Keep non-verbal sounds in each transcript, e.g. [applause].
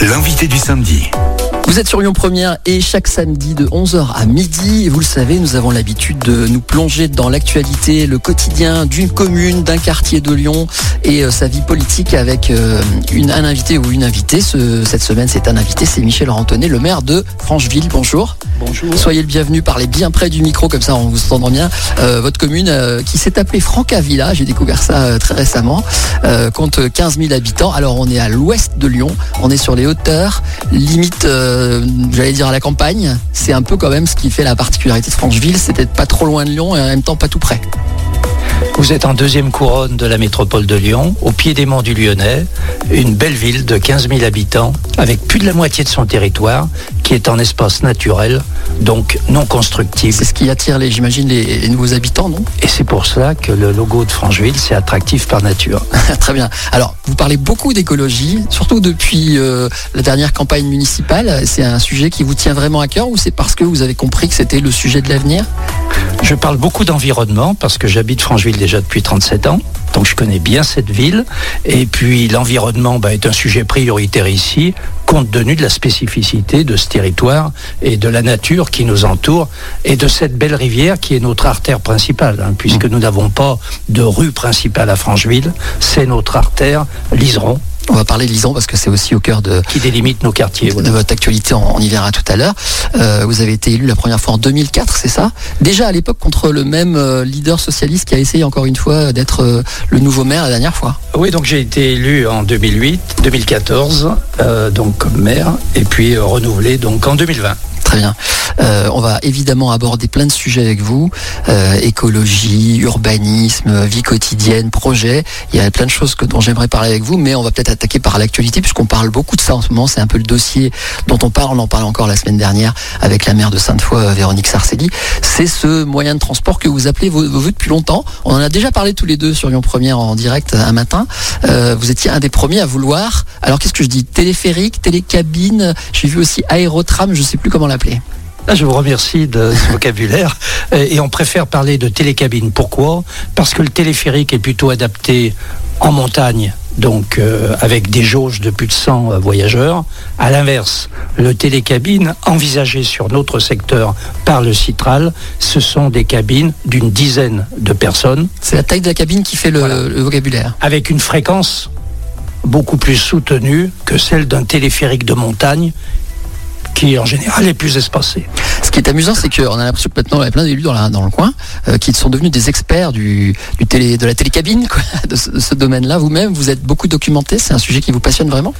l'invité du samedi. Vous êtes sur Lyon Première et chaque samedi de 11h à midi, vous le savez, nous avons l'habitude de nous plonger dans l'actualité, le quotidien d'une commune, d'un quartier de Lyon et euh, sa vie politique avec euh, une, un invité ou une invitée. Ce- cette semaine, c'est un invité, c'est Michel Rantonnet, le maire de Francheville. Bonjour. Bonjour. Soyez le bienvenu, parlez bien près du micro, comme ça on vous entend bien. Euh, votre commune qui s'est appelée Francavilla, j'ai découvert ça très récemment, compte 15 000 habitants. Alors on est à l'ouest de Lyon, on est sur les hauteurs, limite, euh, j'allais dire à la campagne. C'est un peu quand même ce qui fait la particularité de Francheville, c'est d'être pas trop loin de Lyon et en même temps pas tout près. Vous êtes en deuxième couronne de la métropole de Lyon, au pied des monts du Lyonnais, une belle ville de 15 000 habitants, avec plus de la moitié de son territoire qui est en espace naturel, donc non constructible. C'est ce qui attire, les, j'imagine, les, les nouveaux habitants, non? Et c'est pour cela que le logo de Francheville, c'est attractif par nature. [laughs] Très bien. Alors, vous parlez beaucoup d'écologie, surtout depuis euh, la dernière campagne municipale. C'est un sujet qui vous tient vraiment à cœur ou c'est parce que vous avez compris que c'était le sujet de l'avenir? Je parle beaucoup d'environnement parce que j'habite Francheville déjà depuis 37 ans. Donc je connais bien cette ville. Et puis l'environnement bah, est un sujet prioritaire ici, compte tenu de la spécificité de ce territoire et de la nature qui nous entoure et de cette belle rivière qui est notre artère principale, hein, puisque nous n'avons pas de rue principale à Francheville. C'est notre artère, l'Iseron, On va parler de Lison parce que c'est aussi au cœur de, qui délimite nos quartiers. de votre actualité, on, on y verra tout à l'heure. Euh, vous avez été élu la première fois en 2004, c'est ça? Déjà à l'époque contre le même euh, leader socialiste qui a essayé encore une fois d'être euh, le nouveau maire la dernière fois. Oui, donc j'ai été élu en 2008, 2014, euh, donc comme maire, et puis renouvelé donc en 2020. Très bien. Euh, on va évidemment aborder plein de sujets avec vous. Euh, écologie, urbanisme, vie quotidienne, projet. Il y a plein de choses que, dont j'aimerais parler avec vous, mais on va peut-être attaquer par l'actualité puisqu'on parle beaucoup de ça en ce moment. C'est un peu le dossier dont on parle. On en parle encore la semaine dernière avec la maire de Sainte-Foy, euh, Véronique Sarcelli. C'est ce moyen de transport que vous appelez vos, voeux depuis longtemps. On en a déjà parlé tous les deux sur Lyon Première en direct un matin. Vous étiez un des premiers à vouloir. Alors qu'est-ce que je dis? Téléphérique, télécabine. J'ai vu aussi aérotram. Je sais plus comment l'appeler. Là, je vous remercie de ce [laughs] vocabulaire. Euh, Et on préfère parler de télécabine. Pourquoi? Parce que le téléphérique est plutôt adapté en montagne, donc euh, avec des jauges de plus de 100 euh, voyageurs. À l'inverse, le télécabine envisagé sur notre secteur par le Citral, ce sont des cabines d'une dizaine de personnes C'est la taille de la cabine qui fait le, Voilà. le vocabulaire. avec une fréquence beaucoup plus soutenue que celle d'un téléphérique de montagne qui en général est plus espacé. Ce qui est amusant, c'est qu'on a l'impression que maintenant, il y a plein d'élus dans, la- dans le coin euh, qui sont devenus des experts du, du télé, de la télécabine, quoi, de ce, de ce domaine-là. Vous-même, vous êtes beaucoup documenté. C'est un sujet qui vous passionne vraiment?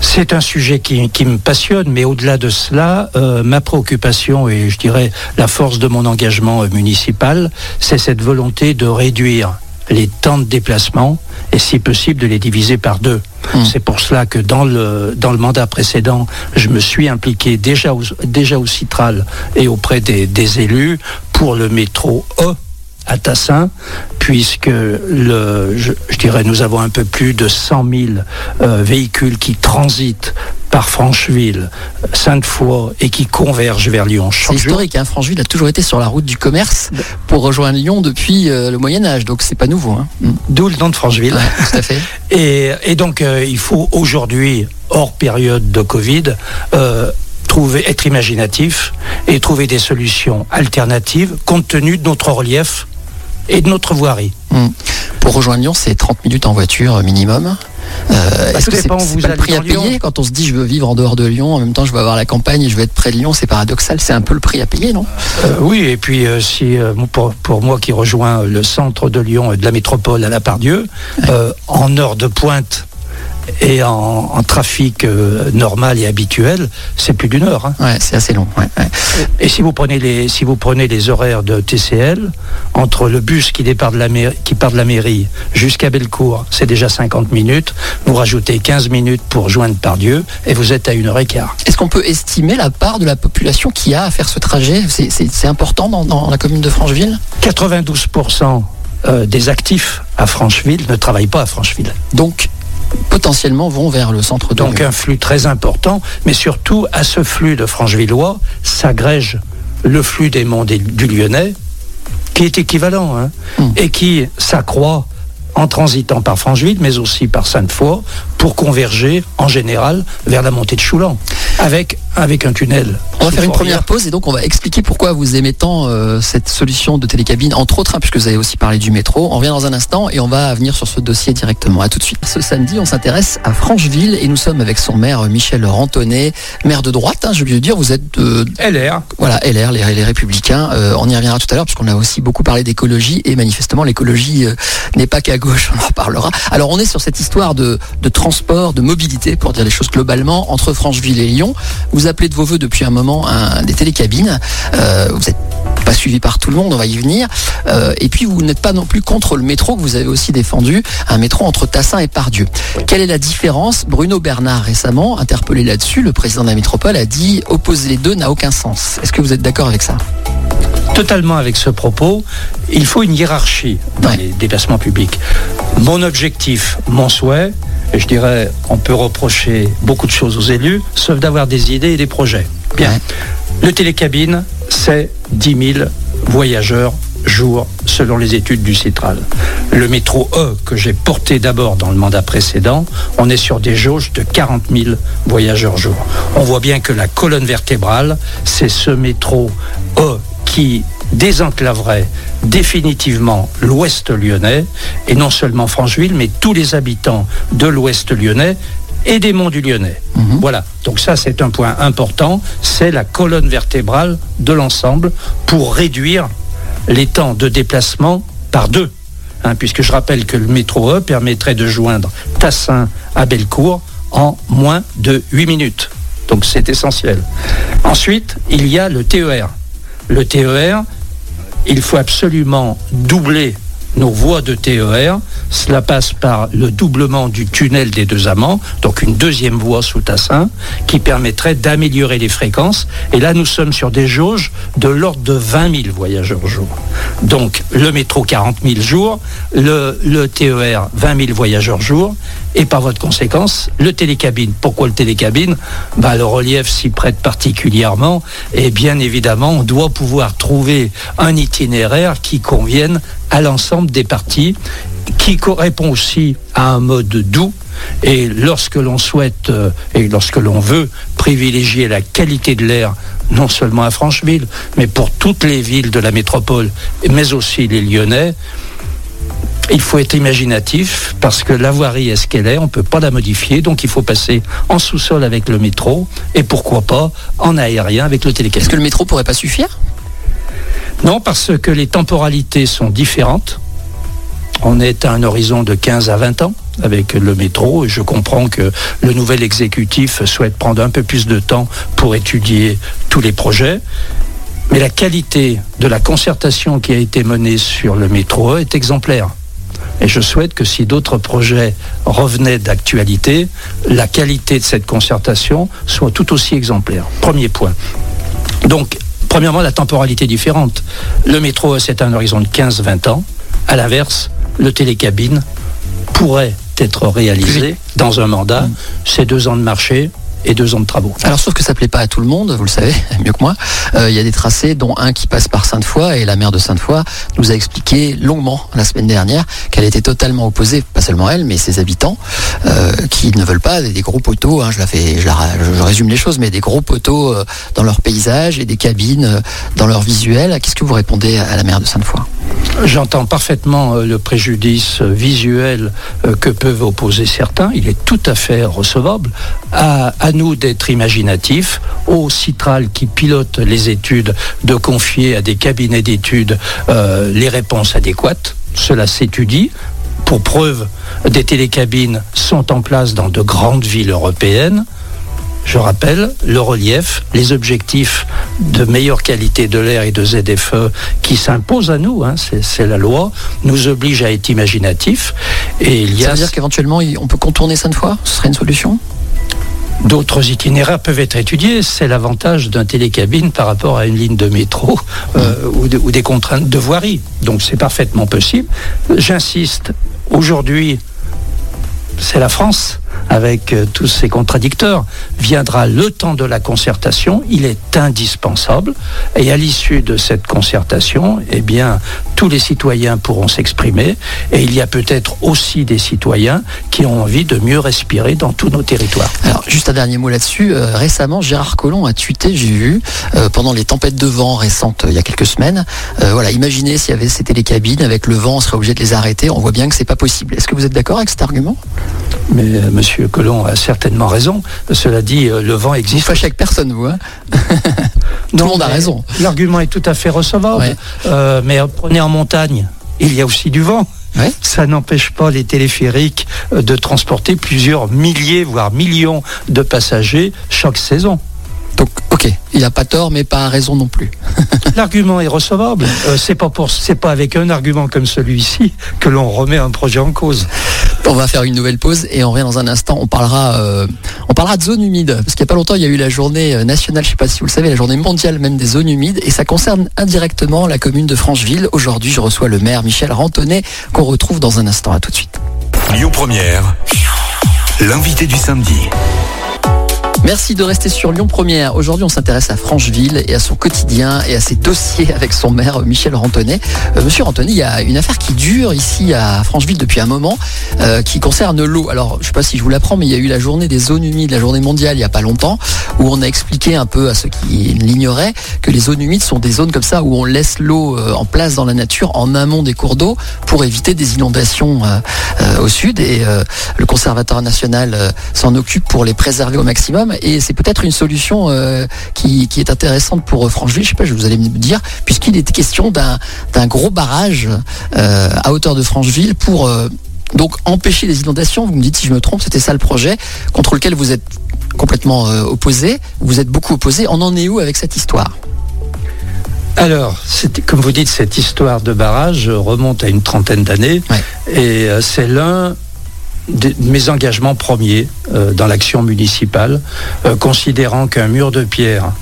C'est un sujet qui, qui me passionne, mais au-delà de cela, euh, ma préoccupation et je dirais la force de mon engagement municipal, c'est cette volonté de réduire les temps de déplacement et si possible de les diviser par deux. Mm. C'est pour cela que dans le, dans le mandat précédent, je me suis impliqué déjà au, déjà au Citral et auprès des, des élus pour le métro E à Tassin, puisque le, je, je dirais nous avons un peu plus de 100 000 euh, véhicules qui transitent par Francheville, Sainte-Foy et qui convergent vers Lyon C'est historique. Hein. Francheville a toujours été sur la route du commerce pour rejoindre Lyon depuis euh, le Moyen Âge. Donc c'est pas nouveau. Hein. Mm. D'où le nom de Francheville. Ouais, tout à fait. [laughs] Et, et donc, euh, il faut aujourd'hui, hors période de Covid, euh, trouver, être imaginatif et trouver des solutions alternatives compte tenu de notre relief et de notre voirie. Mm. Pour rejoindre Lyon, c'est 30 minutes en voiture euh, minimum. Euh, Est-ce que c'est pas le prix à Lyon. payer quand on se dit je veux vivre en dehors de Lyon, en même temps je veux avoir la campagne et je veux être près de Lyon C'est paradoxal. C'est un peu le prix à payer, non? Euh, oui, et puis euh, si euh, pour, pour moi qui rejoins le centre de Lyon et de la métropole à la Pardieu, euh, en heure de pointe et en, en trafic euh, normal et habituel, c'est plus d'une heure. hein. Ouais, c'est assez long. ouais, ouais. Et si vous prenez les si vous prenez les horaires de TCL entre le bus qui départ de la mairie, qui part de la mairie jusqu'à Bellecour, c'est déjà 50 minutes. Vous rajoutez 15 minutes pour joindre Pardieu et vous êtes à une heure et quart. Est-ce qu'on peut estimer la part de la population qui a à faire ce trajet? C'est- important dans, dans la commune de Francheville? 92% euh, des actifs à Francheville ne travaillent pas à Francheville. Donc, potentiellement, vont vers le centre de Donc un flux très important, mais surtout à ce flux de Franchevillois s'agrège le flux des monts du Lyonnais, qui est équivalent, hein, Mm. et qui s'accroît en transitant par Francheville, mais aussi par Sainte-Foy, pour converger en général vers la montée de Choulan, avec, avec un tunnel. On va faire une première pause et donc on va expliquer pourquoi vous aimez tant euh, cette solution de télécabine, entre autres, hein, puisque vous avez aussi parlé du métro. On revient dans un instant et on va venir sur ce dossier directement. À tout de suite. Ce samedi, on s'intéresse à Francheville et nous sommes avec son maire Michel Rantonnet, maire de droite. Hein, je veux dire, vous êtes de LR. Voilà, LR, les, les Républicains. Euh, on y reviendra tout à l'heure puisqu'on a aussi beaucoup parlé d'écologie et manifestement l'écologie euh, n'est pas qu'à gauche. On en reparlera. Alors on est sur cette histoire de, de transport, de mobilité, pour dire les choses globalement, entre Francheville et Lyon. Vous appelez de vos voeux depuis un moment un, des télécabines. Euh, vous n'êtes pas suivi par tout le monde, on va y venir. Euh, et puis vous n'êtes pas non plus contre le métro que vous avez aussi défendu, un métro entre Tassin et Pardieu. Quelle est la différence? Bruno Bernard récemment, interpellé là-dessus, le président de la métropole a dit opposer les deux n'a aucun sens. Est-ce que vous êtes d'accord avec ça? Totalement avec ce propos. Il faut une hiérarchie dans Ouais. les déplacements publics. Mon objectif, mon souhait, et je dirais, on peut reprocher beaucoup de choses aux élus, sauf d'avoir des idées et des projets. Bien. Ouais. Le télécabine, c'est 10 000 voyageurs jour selon les études du Citral. Le métro E que j'ai porté d'abord dans le mandat précédent, on est sur des jauges de 40 000 voyageurs jour. On voit bien que la colonne vertébrale, c'est ce métro E qui désenclaverait définitivement l'ouest lyonnais, et non seulement Francheville, mais tous les habitants de l'ouest lyonnais et des monts du Lyonnais. Voilà, donc ça c'est un point important, c'est la colonne vertébrale de l'ensemble pour réduire les temps de déplacement par deux. Hein, puisque je rappelle que le métro E permettrait de joindre Tassin à Bellecour en moins de 8 minutes. Donc c'est essentiel. Ensuite, il y a le TER. Le TER, il faut absolument doubler nos voies de TER. Cela passe par le doublement du tunnel des deux amants, donc une deuxième voie sous Tassin, qui permettrait d'améliorer les fréquences. Et là, nous sommes sur des jauges de l'ordre de 20 000 voyageurs jour. Donc, le métro 40 000 jours, le, TER 20 000 voyageurs jour, et par votre conséquence, le télécabine. Pourquoi le télécabine? Bah, Le relief s'y prête particulièrement, et bien évidemment, on doit pouvoir trouver un itinéraire qui convienne à l'ensemble des parties, qui correspond aussi à un mode doux. Et lorsque l'on souhaite euh, et lorsque l'on veut privilégier la qualité de l'air, non seulement à Francheville, mais pour toutes les villes de la métropole, mais aussi les Lyonnais, il faut être imaginatif parce que la voirie est ce qu'elle est, on ne peut pas la modifier, donc il faut passer en sous-sol avec le métro et pourquoi pas en aérien avec le Est-ce télécabine. que le métro pourrait pas suffire? Non, parce que les temporalités sont différentes. On est à un horizon de 15 à 20 ans avec le métro et je comprends que le nouvel exécutif souhaite prendre un peu plus de temps pour étudier tous les projets. Mais la qualité de la concertation qui a été menée sur le métro est exemplaire. Et je souhaite que si d'autres projets revenaient d'actualité, la qualité de cette concertation soit tout aussi exemplaire. Premier point. Donc, premièrement, la temporalité différente. Le métro, c'est un horizon de 15-20 ans. À l'inverse, le télécabine pourrait être réalisé dans un mandat. C'est deux ans de marché et deux ans de travaux. Alors sauf que ça plaît pas à tout le monde, vous le savez [laughs] mieux que moi. Euh, Il y a des tracés, dont un qui passe par Sainte-Foy, et la maire de Sainte-Foy nous a expliqué longuement la semaine dernière qu'elle était totalement opposée, pas seulement elle, mais ses habitants, euh, qui ne veulent pas des, gros poteaux. Hein, je la fais, je, la, je, je résume les choses, mais des gros poteaux euh, dans leur paysage et des cabines dans leur visuel. Qu'est-ce que vous répondez à la maire de Sainte-Foy? J'entends parfaitement euh, le préjudice euh, visuel euh, que peuvent opposer certains. Il est tout à fait recevable. À, nous d'être imaginatifs, au Citral qui pilote les études, de confier à des cabinets d'études les réponses adéquates. Cela s'étudie. Pour preuve, des télécabines sont en place dans de grandes villes européennes. Je rappelle le relief, les objectifs de meilleure qualité de l'air et de ZFE qui s'imposent à nous, hein, c'est la loi, nous obligent à être imaginatifs. Et il y Ça a veut dire qu'éventuellement on peut contourner Sainte-Foy Ce serait une solution? D'autres itinéraires peuvent être étudiés. C'est l'avantage d'un télécabine par rapport à une ligne de métro euh, ou, de- ou des contraintes de voirie. Donc c'est parfaitement possible. J'insiste, aujourd'hui, c'est la France avec euh, tous ses contradicteurs, viendra le temps de la concertation. Il est indispensable. Et à l'issue de cette concertation, eh bien, tous les citoyens pourront s'exprimer. Et il y a peut-être aussi des citoyens qui ont envie de mieux respirer dans tous nos territoires. Alors, juste un dernier mot là-dessus. Euh, récemment, Gérard Collomb a tweeté, j'ai vu, euh, pendant les tempêtes de vent récentes, il y a quelques semaines, voilà, imaginez s'il y avait ces télécabines, avec le vent, on serait obligé de les arrêter. On voit bien que c'est pas possible. Est-ce que vous êtes d'accord avec cet argument? Mais Monsieur Colomb a certainement raison. Cela dit, euh, le vent existe. Vous fâchez avec personne, vous. Hein [laughs] tout le monde a raison. L'argument est tout à fait recevable. Euh, mais prenez en montagne, il y a aussi du vent. Ça n'empêche pas les téléphériques euh, de transporter plusieurs milliers, voire millions de passagers chaque saison. Donc, ok, il n'a pas tort, mais pas raison non plus. [laughs] L'argument est recevable. Euh, c'est pas pour, c'est pas avec un argument comme celui-ci que l'on remet un projet en cause. On va faire une nouvelle pause et on revient dans un instant. On parlera, euh, de zones humides parce qu'il n'y a pas longtemps, il y a eu la journée euh, nationale, je ne sais pas si vous le savez, la journée mondiale même des zones humides et ça concerne indirectement la commune de Francheville. Aujourd'hui, je reçois le maire Michel Rantonnet qu'on retrouve dans un instant. À tout de suite. Première, l'invité du samedi. Merci de rester sur Lyon Première. Aujourd'hui, on s'intéresse à Francheville et à son quotidien et à ses dossiers [laughs] avec son maire Michel Rantonnet. Euh, Monsieur Rantonnet, il y a une affaire qui dure ici à Francheville depuis un moment, euh, qui concerne l'eau. Alors, je ne sais pas si je vous l'apprends, mais il y a eu la journée des zones humides, la journée mondiale il n'y a pas longtemps, où on a expliqué un peu à ceux qui l'ignoraient que les zones humides sont des zones comme ça où on laisse l'eau euh, en place dans la nature, en amont des cours d'eau, pour éviter des inondations au sud. Et le conservateur national s'en occupe pour les préserver au maximum et c'est peut-être une solution euh, qui, est intéressante pour Francheville. Je sais pas, je vous allez me dire, puisqu'il est question d'un gros barrage euh, à hauteur de Francheville pour euh, donc empêcher les inondations. Vous me dites si je me trompe, c'était ça le projet contre lequel vous êtes complètement opposé. Vous êtes beaucoup opposé. On en est où avec cette histoire? Alors, comme vous dites, cette histoire de barrage remonte à une trentaine d'années et c'est l'un mes engagements premiers euh, dans l'action municipale, euh, considérant qu'un mur de pierre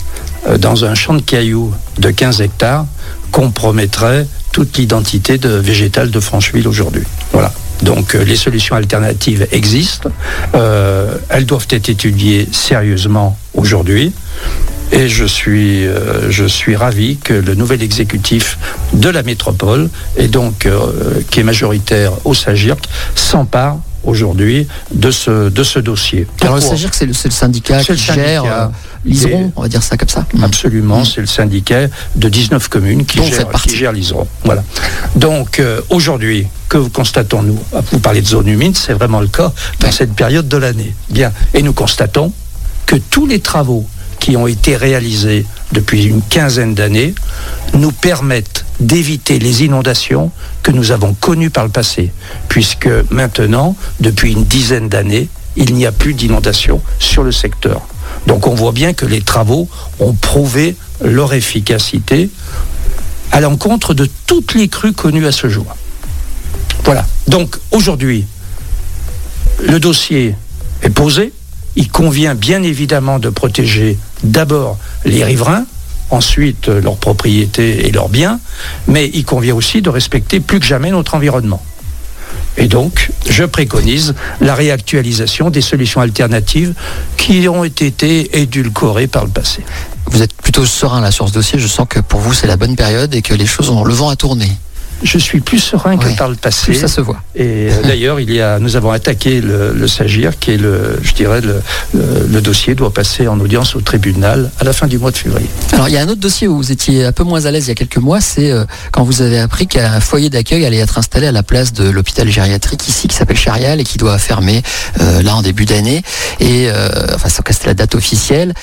euh, dans un champ de cailloux de 15 hectares compromettrait toute l'identité de végétale de Francheville aujourd'hui. Voilà. Donc les solutions alternatives existent, elles doivent être étudiées sérieusement aujourd'hui. Et je suis, je suis ravi que le nouvel exécutif de la métropole, et donc qui est majoritaire au SAGIRC, s'empare aujourd'hui de ce, de ce dossier. Alors, ça veut dire que c'est le, syndicat qui gère euh, l'Iseron, on va dire ça comme ça mm. Absolument, c'est le syndicat de 19 communes qui, gère, qui gère l'Iseron. Voilà. Donc, euh, aujourd'hui, que constatons-nous Vous parlez de zone humide, c'est vraiment le cas dans cette période de l'année. Bien. Et nous constatons que tous les travaux qui ont été réalisés depuis une quinzaine d'années nous permettent d'éviter les inondations que nous avons connues par le passé, puisque maintenant, depuis une dizaine d'années, il n'y a plus d'inondations sur le secteur. Donc on voit bien que les travaux ont prouvé leur efficacité à l'encontre de toutes les crues connues à ce jour. Voilà. Donc aujourd'hui, le dossier est posé. Il convient bien évidemment de protéger d'abord les riverains, ensuite leurs propriétés et leurs biens, mais il convient aussi de respecter plus que jamais notre environnement. Et donc, je préconise la réactualisation des solutions alternatives qui ont été édulcorées par le passé. Vous êtes plutôt serein là sur ce dossier, je sens que pour vous c'est la bonne période et que les choses ont le vent à tourner je suis plus serein que par le passé. ça se voit. Et euh, [laughs] d'ailleurs, il y a, nous avons attaqué le, SAGIR, qui est le, je dirais, le, dossier doit passer en audience au tribunal à la fin du mois de février. Alors, il y a un autre dossier où vous étiez un peu moins à l'aise il y a quelques mois, c'est euh, quand vous avez appris qu'un foyer d'accueil allait être installé à la place de l'hôpital gériatrique ici, qui s'appelle Charial et qui doit fermer euh, là en début d'année. Et enfin, c'était la date officielle.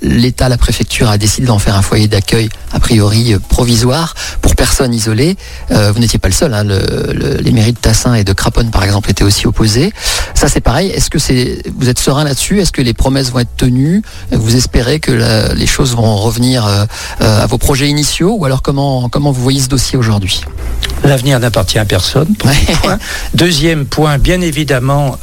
L'État, la préfecture a décidé d'en faire un foyer d'accueil a priori provisoire pour personnes isolées. Euh, vous n'étiez pas le seul. Hein. les mairies de Tassin et de Craponne, par exemple, étaient aussi opposées. Ça, c'est pareil. Est-ce que c'est, vous êtes serein là-dessus? Est-ce que les promesses vont être tenues? Vous espérez que les choses vont revenir euh, euh, à vos projets initiaux? Ou alors comment, comment vous voyez ce dossier aujourd'hui? L'avenir n'appartient à personne. [laughs] Deuxième point, bien évidemment.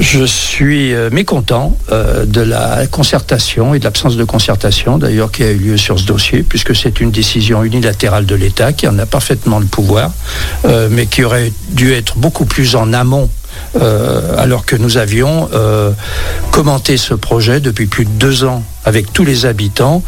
Je suis euh, mécontent euh, de la concertation et de l'absence de concertation d'ailleurs qui a eu lieu sur ce dossier, puisque c'est une décision unilatérale de l'État qui en a parfaitement le pouvoir, euh, mais qui aurait dû être beaucoup plus en amont alors que nous avions commenté ce projet depuis plus de deux ans avec tous les habitants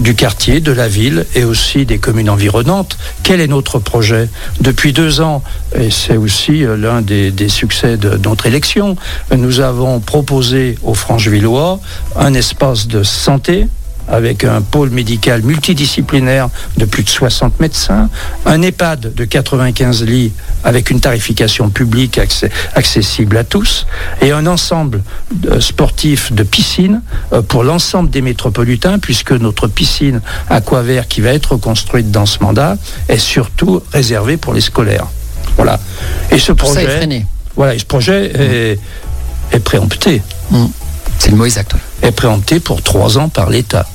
du quartier, de la ville et aussi des communes environnantes. Quel est notre projet Depuis deux ans, et c'est aussi euh, l'un des, succès de notre élection, nous avons proposé aux Franchevillois un espace de santé, avec un pôle médical multidisciplinaire de plus de 60 médecins, un EHPAD de 95 lits avec une tarification publique accessible à tous, et un ensemble sportif de piscines euh, pour l'ensemble des métropolitains, puisque notre piscine Aquavert qui va être construite dans ce mandat est surtout réservée pour les scolaires. Voilà. Et ce projet, voilà, ce projet est, préempté. Mmh. C'est le mot exact. Est préempté pour trois ans par l'État.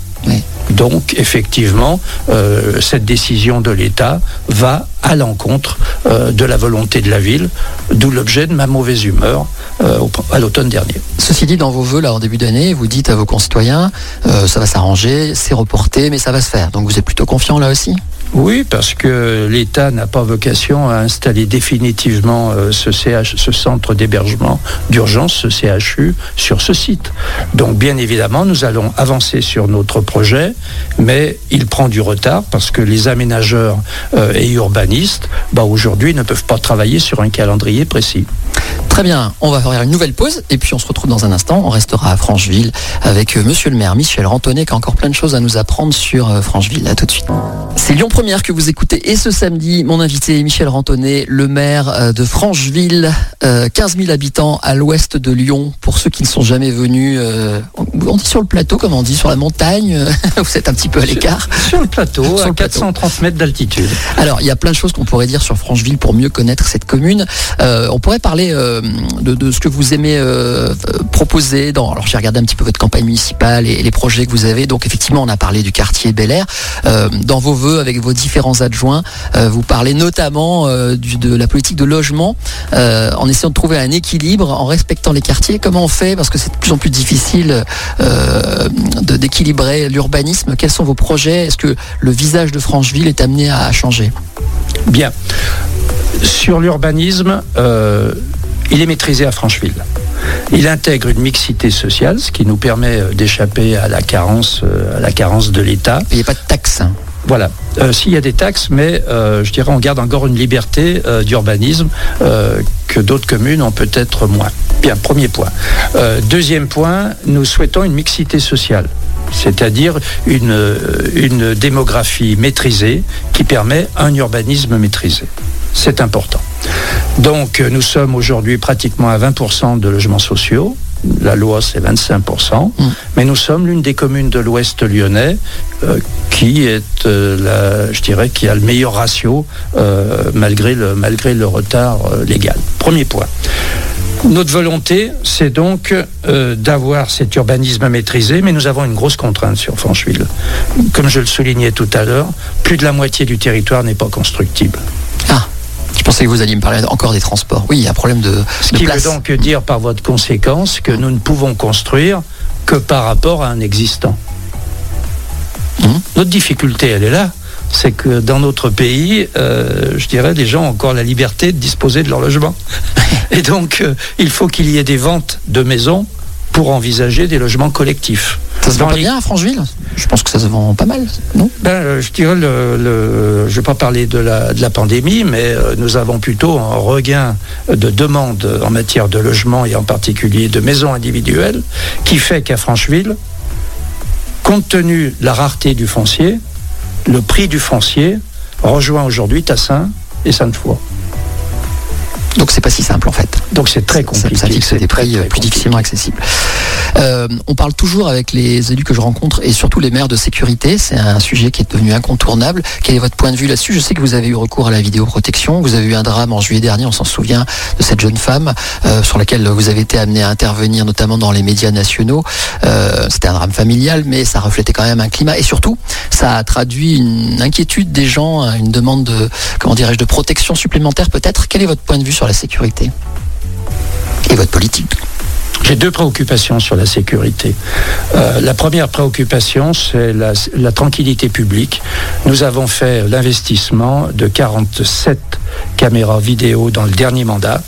Donc, effectivement, euh, cette décision de l'État va à l'encontre euh, de la volonté de la ville, d'où l'objet de ma mauvaise humeur euh, à l'automne dernier. Ceci dit, dans vos voeux, là, en début d'année, vous dites à vos concitoyens, ça va s'arranger, c'est reporté, mais ça va se faire. Donc, vous êtes plutôt confiant là aussi? Oui, parce que l'État n'a pas vocation à installer définitivement euh, ce, centre d'hébergement d'urgence, ce CHU, sur ce site. Donc bien évidemment, nous allons avancer sur notre projet, mais il prend du retard parce que les aménageurs euh, et urbanistes, bah, aujourd'hui, ne peuvent pas travailler sur un calendrier précis. Très bien, on va faire une nouvelle pause et puis on se retrouve dans un instant. On restera à Francheville avec euh, monsieur le maire Michel Rantonnet qui a encore plein de choses à nous apprendre sur Francheville. À tout de suite. C'est Lyon Première que vous écoutez. Et ce samedi, mon invité est Michel Rantonnet, le maire euh, de Francheville, 15 euh, 000 habitants à l'ouest de Lyon. Pour ceux qui ne sont jamais venus, euh, on dit sur le plateau, comme on dit, sur la montagne. [laughs] vous êtes un petit peu à l'écart. Sur, le plateau, à 430 mètres d'altitude. Alors, il y a plein de choses qu'on pourrait dire sur Francheville pour mieux connaître cette commune. on pourrait parler de, ce que vous aimez proposer. Dans, alors, j'ai regardé un petit peu votre campagne municipale et, les projets que vous avez. Donc, effectivement, on a parlé du quartier Bel Air. dans vos voeux, avec vos différents adjoints, euh, vous parlez notamment euh, de la politique de logement, euh, en essayant de trouver un équilibre, en respectant les quartiers. Comment on fait? Parce que c'est de plus en plus difficile d'équilibrer l'urbanisme. Quels sont vos projets? Est-ce que le visage de Francheville est amené à changer? Bien. Sur l'urbanisme, il est maîtrisé à Francheville. Il intègre une mixité sociale, ce qui nous permet d'échapper à la carence, à la carence de l'État. Il n'y a pas de taxes. Hein. Voilà. Euh, s'il y a des taxes, mais euh, je dirais on garde encore une liberté euh, d'urbanisme que d'autres communes ont peut-être moins. Bien, premier point. deuxième point, nous souhaitons une mixité sociale c'est-à-dire une, une démographie maîtrisée qui permet un urbanisme maîtrisé. C'est important. Donc nous sommes aujourd'hui pratiquement à 20% de logements sociaux la loi c'est 25%, mm. mais nous sommes l'une des communes de l'Ouest lyonnais euh, qui est, euh, je dirais, qui a le meilleur ratio euh, malgré, le, malgré le retard légal. Premier point. Notre volonté, c'est donc d'avoir cet urbanisme maîtrisé, mais nous avons une grosse contrainte sur Francheville. Comme je le soulignais tout à l'heure, plus de la moitié du territoire n'est pas constructible. Je pensais que vous alliez me parler encore des transports. Oui, il y a un problème de, Ce qui veut donc dire par votre conséquence que nous ne pouvons construire que par rapport à un existant. Hum. Notre difficulté, elle est là. C'est que dans notre pays, euh, je dirais, les gens ont encore la liberté de disposer de leur logement. [laughs] Et donc, euh, il faut qu'il y ait des ventes de maisons pour envisager des logements collectifs. Ça se vend pas bien à Francheville? Je pense que ça se vend pas mal, non? Ben, euh, Je dirais, le, je ne vais pas parler de la, de la pandémie, mais euh, nous avons plutôt un regain de demande en matière de logement et en particulier de maisons individuelles qui fait qu'à Francheville, compte tenu de la rareté du foncier, le prix du foncier rejoint aujourd'hui Tassin et Sainte-Foy. Donc c'est pas si simple en fait. Donc c'est très compliqué. Ça, fixe des prix plus difficilement accessibles. Euh, on parle toujours avec les élus que je rencontre et surtout les maires de sécurité. C'est un sujet qui est devenu incontournable. Quel est votre point de vue là-dessus? Je sais que vous avez eu recours à la vidéoprotection. Vous avez eu un drame en juillet dernier, on s'en souvient, de cette jeune femme euh, sur laquelle vous avez été amené à intervenir, notamment dans les médias nationaux. Euh, C'était un drame familial, mais ça reflétait quand même un climat et surtout, ça a traduit une inquiétude des gens, une demande de, comment dirais-je, de protection supplémentaire peut-être. Quel est votre point de vue sur la sécurité et votre politique. J'ai deux préoccupations sur la sécurité. Euh, la première préoccupation, c'est la, tranquillité publique. Nous avons fait l'investissement de 47 caméras vidéo dans le dernier mandat.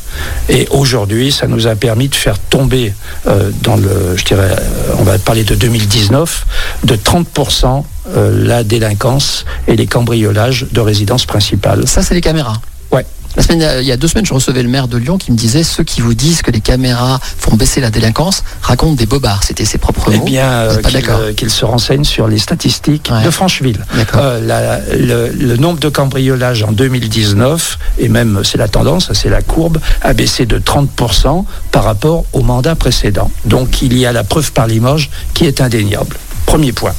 Et aujourd'hui, ça nous a permis de faire tomber euh, dans le, je dirais, euh, on va parler de 2019, de 30% euh, la délinquance et les cambriolages de résidences principales. Ça, c'est les caméras. Ouais. La semaine, il y a deux semaines, je recevais le maire de Lyon qui me disait ceux qui vous disent que les caméras font baisser la délinquance racontent des bobards. C'était ses propres Eh mots. bien, Vous euh, qu'il euh, se renseigne sur les statistiques Ouais. de Francheville. Euh, la- le, le nombre de cambriolages en 2019, et même c'est la tendance, c'est la courbe, a baissé de 30% par rapport au mandat précédent. Donc il y a la preuve par Limoges qui est indéniable. Premier point.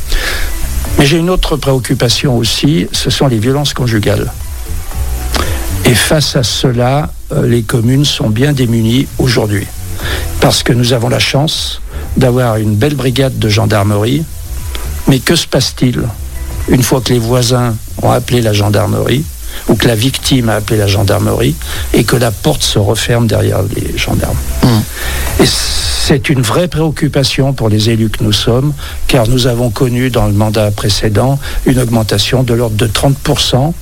Mais j'ai une autre préoccupation aussi, ce sont les violences conjugales. Et face à cela, euh, les communes sont bien démunies aujourd'hui. Parce que nous avons la chance d'avoir une belle brigade de gendarmerie. Mais que se passe-t-il une fois que les voisins ont appelé la gendarmerie ou que la victime a appelé la gendarmerie et que la porte se referme derrière les gendarmes Hmm. Et c'est une vraie préoccupation pour les élus que nous sommes, car nous avons connu dans le mandat précédent une augmentation de l'ordre de 30%.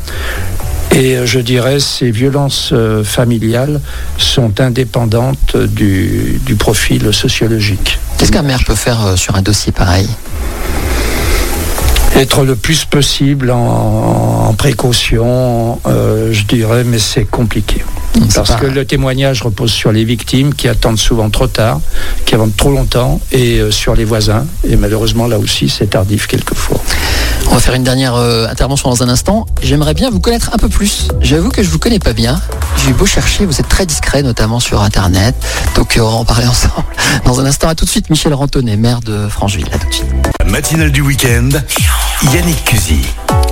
Et euh, je dirais, ces violences euh, familiales sont indépendantes du, du profil sociologique. Qu'est-ce qu'un maire peut faire euh, sur un dossier pareil? Être le plus possible en, en précaution, euh, je dirais, mais c'est compliqué. Parce pas- que le témoignage repose sur les victimes qui attendent souvent trop tard, qui attendent trop longtemps, et euh, sur les voisins. Et malheureusement, là aussi, c'est tardif quelquefois. On va faire une dernière euh, intervention dans un instant. J'aimerais bien vous connaître un peu plus. J'avoue que je vous connais pas bien. J'ai beau chercher, vous êtes très discret, notamment sur Internet. Donc euh, on va en parler [laughs] ensemble. Dans un instant, à tout de suite, Michel Rantonnet, maire de Francheville. À tout de suite. La matinale du week-end, Yannick Cusy.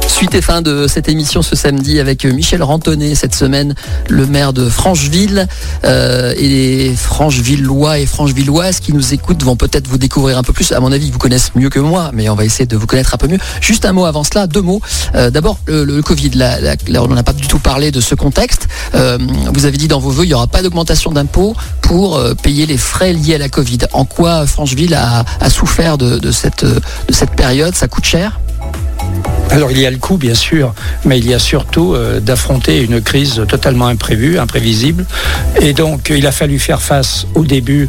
Suite et fin de cette émission ce samedi avec Michel Rantonnet cette semaine, le maire de Francheville euh, et les Franchevillois et Franchevilloises qui nous écoutent vont peut-être vous découvrir un peu plus. À mon avis, ils vous connaissent mieux que moi, mais on va essayer de vous connaître un peu mieux. Juste un mot avant cela, deux mots. Euh, D'abord, le, Covid. Là, là, là, on n'a pas du tout parlé de ce contexte. Euh, vous avez dit dans vos voeux, il n'y aura pas d'augmentation d'impôts pour payer les frais liés à la Covid. En quoi Francheville a, souffert de cette période? Ça coûte cher? Alors il y a le coût, bien sûr, mais il y a surtout euh, d'affronter une crise totalement imprévue, imprévisible. Et donc il a fallu faire face au début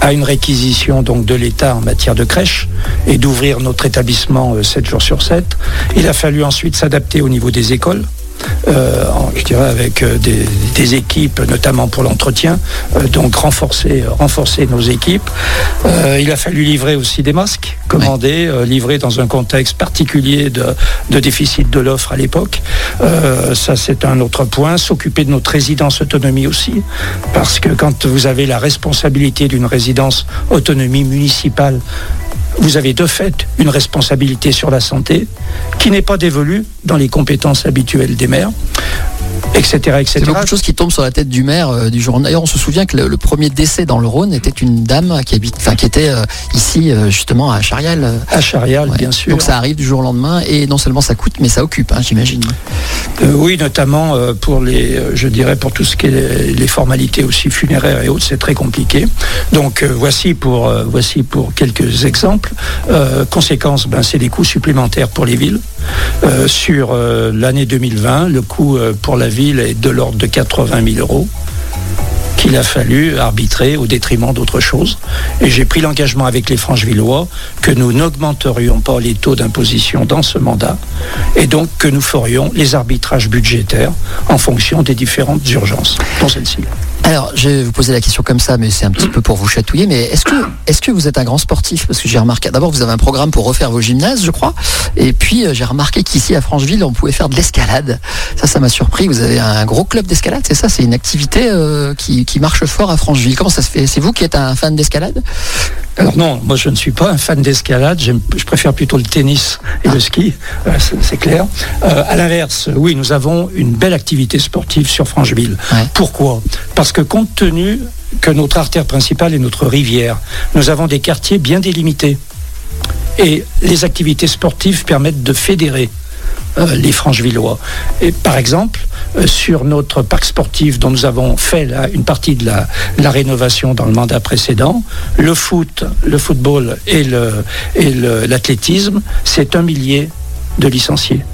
à une réquisition de l'État en matière de crèche et d'ouvrir notre établissement euh, 7 jours sur 7. Il a fallu ensuite s'adapter au niveau des écoles. Euh, je dirais avec euh, des, des équipes, notamment pour l'entretien, euh, donc renforcer, renforcer nos équipes. Euh, il a fallu livrer aussi des masques, commandés, euh, livrés dans un contexte particulier de, de déficit de l'offre à l'époque. Ça, c'est un autre point. S'occuper de notre résidence autonomie aussi, parce que quand vous avez la responsabilité d'une résidence autonomie municipale, vous avez de fait une responsabilité sur la santé qui n'est pas dévolue dans les compétences habituelles des maires, etc. etc. C'est beaucoup de choses qui tombent sur la tête du maire euh, du jour. D'ailleurs, on se souvient que le, le premier décès dans le Rhône était une dame qui habite, enfin qui était euh, ici euh, justement à Charial. À Charial, ouais. bien sûr. Donc ça arrive du jour au lendemain et non seulement ça coûte, mais ça occupe, hein, j'imagine. Oui, notamment pour les, je dirais pour tout ce qui est les, les formalités aussi funéraires et autres, c'est très compliqué. Donc voici pour voici pour quelques exemples. Conséquence, ben, c'est des coûts supplémentaires pour les villes. Sur l'année 2020, le coût pour la ville est de l'ordre de 80 000 euros qu'il a fallu arbitrer au détriment d'autres choses. Et j'ai pris l'engagement avec les Franchevillois que nous n'augmenterions pas les taux d'imposition dans ce mandat et donc que nous ferions les arbitrages budgétaires en fonction des différentes urgences, dont celle-ci. Alors, je vais vous poser la question comme ça, mais c'est un petit peu pour vous chatouiller. Mais est-ce que, est-ce que vous êtes un grand sportif? Parce que j'ai remarqué, d'abord, vous avez un programme pour refaire vos gymnases, je crois. Et puis, euh, j'ai remarqué qu'ici, à Francheville, on pouvait faire de l'escalade. Ça, ça m'a surpris. Vous avez un gros club d'escalade, c'est ça? C'est une activité euh, qui, qui marche fort à Francheville. Comment ça se fait? C'est vous qui êtes un fan d'escalade? Alors non, moi je ne suis pas un fan d'escalade, je préfère plutôt le tennis et le ski, euh, c'est c'est clair. Euh, à l'inverse, oui, nous avons une belle activité sportive sur Francheville. Ouais. Pourquoi? Parce que compte tenu que notre artère principale est notre rivière, nous avons des quartiers bien délimités. Et les activités sportives permettent de fédérer euh, les Franchevillois. Et par exemple, euh, sur notre parc sportif dont nous avons fait une partie de la, rénovation dans le mandat précédent, le foot, le football et l'athlétisme, c'est un millier de licenciés.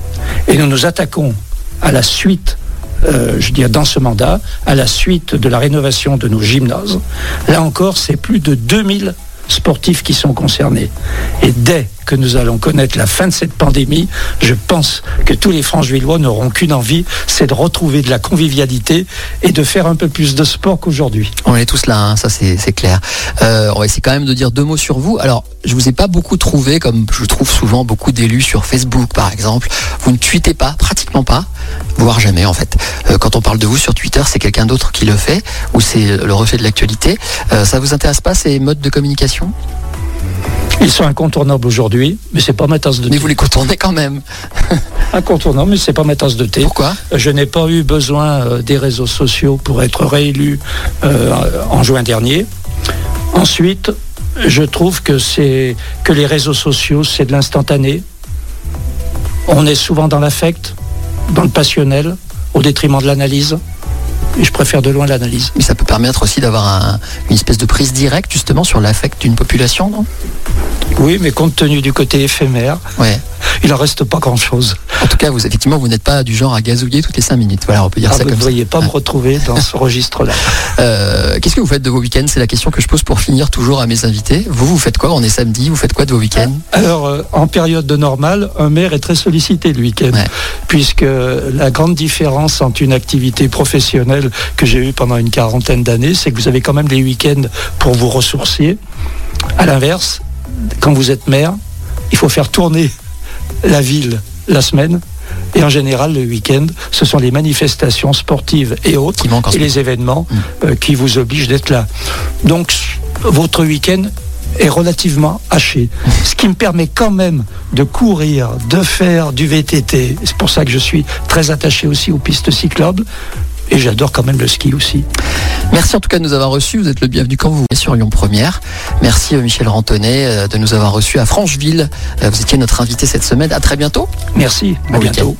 Et nous nous attaquons à la suite euh, je dirais, dans ce mandat, à la suite de la rénovation de nos gymnases. Là encore, c'est plus de 2000 sportifs qui sont concernés. Et dès que nous allons connaître la fin de cette pandémie, je pense que tous les Franchevillois n'auront qu'une envie, c'est de retrouver de la convivialité et de faire un peu plus de sport qu'aujourd'hui. On est tous là, hein, ça c'est clair. Euh, on va essayer quand même de dire deux mots sur vous. Alors, je vous ai pas beaucoup trouvé, comme je trouve souvent beaucoup d'élus sur Facebook par exemple. Vous ne tweetez pas, pratiquement pas, voire jamais en fait. Euh, quand on parle de vous sur Twitter, c'est quelqu'un d'autre qui le fait, ou c'est le reflet de l'actualité. Euh, ça vous intéresse pas ces modes de communication? Ils sont incontournables aujourd'hui, mais c'est pas ma tasse de thé. Mais vous les contournez quand même. [laughs] Incontournable, mais c'est pas ma tasse de thé. Pourquoi? Je n'ai pas eu besoin euh, des réseaux sociaux pour être réélu euh, en juin dernier. Ensuite, je trouve que c'est que les réseaux sociaux, c'est de l'instantané. On est souvent dans l'affect, dans le passionnel, au détriment de l'analyse. Je préfère de loin l'analyse. Mais ça peut permettre aussi d'avoir un- une espèce de prise directe justement sur l'affect d'une population, non? Oui, mais compte tenu du côté éphémère, Ouais. il n'en reste pas grand-chose. En tout cas, vous effectivement, vous n'êtes pas du genre à gazouiller toutes les cinq minutes. Voilà, on peut dire Ah, ça vous ne comme voyez pas me retrouver dans ce [laughs] registre-là. Euh, Qu'est-ce que vous faites de vos week-ends? C'est la question que je pose pour finir toujours à mes invités. Vous, vous faites quoi? On est samedi. Vous faites quoi de vos week-ends? Alors, euh, en période de normale, un maire est très sollicité le week-end, Ouais. puisque la grande différence entre une activité professionnelle que j'ai eue pendant une quarantaine d'années, c'est que vous avez quand même les week-ends pour vous ressourcier. À l'inverse, quand vous êtes maire, il faut faire tourner la ville la semaine. Et en général, le week-end, ce sont les manifestations sportives et autres, et les événements euh, qui vous obligent d'être là. Donc, votre week-end est relativement haché. Ce qui me permet quand même de courir, de faire du VTT. C'est pour ça que je suis très attaché aussi aux pistes cyclables. Et j'adore quand même le ski aussi. Merci en tout cas de nous avoir reçus. Vous êtes le bienvenu quand vous voulez sur Lyon Première. Merci euh, Michel Rantonnet euh, de nous avoir reçus à Francheville. Euh, Vous étiez notre invité cette semaine. À très bientôt. Merci, à Bon bientôt.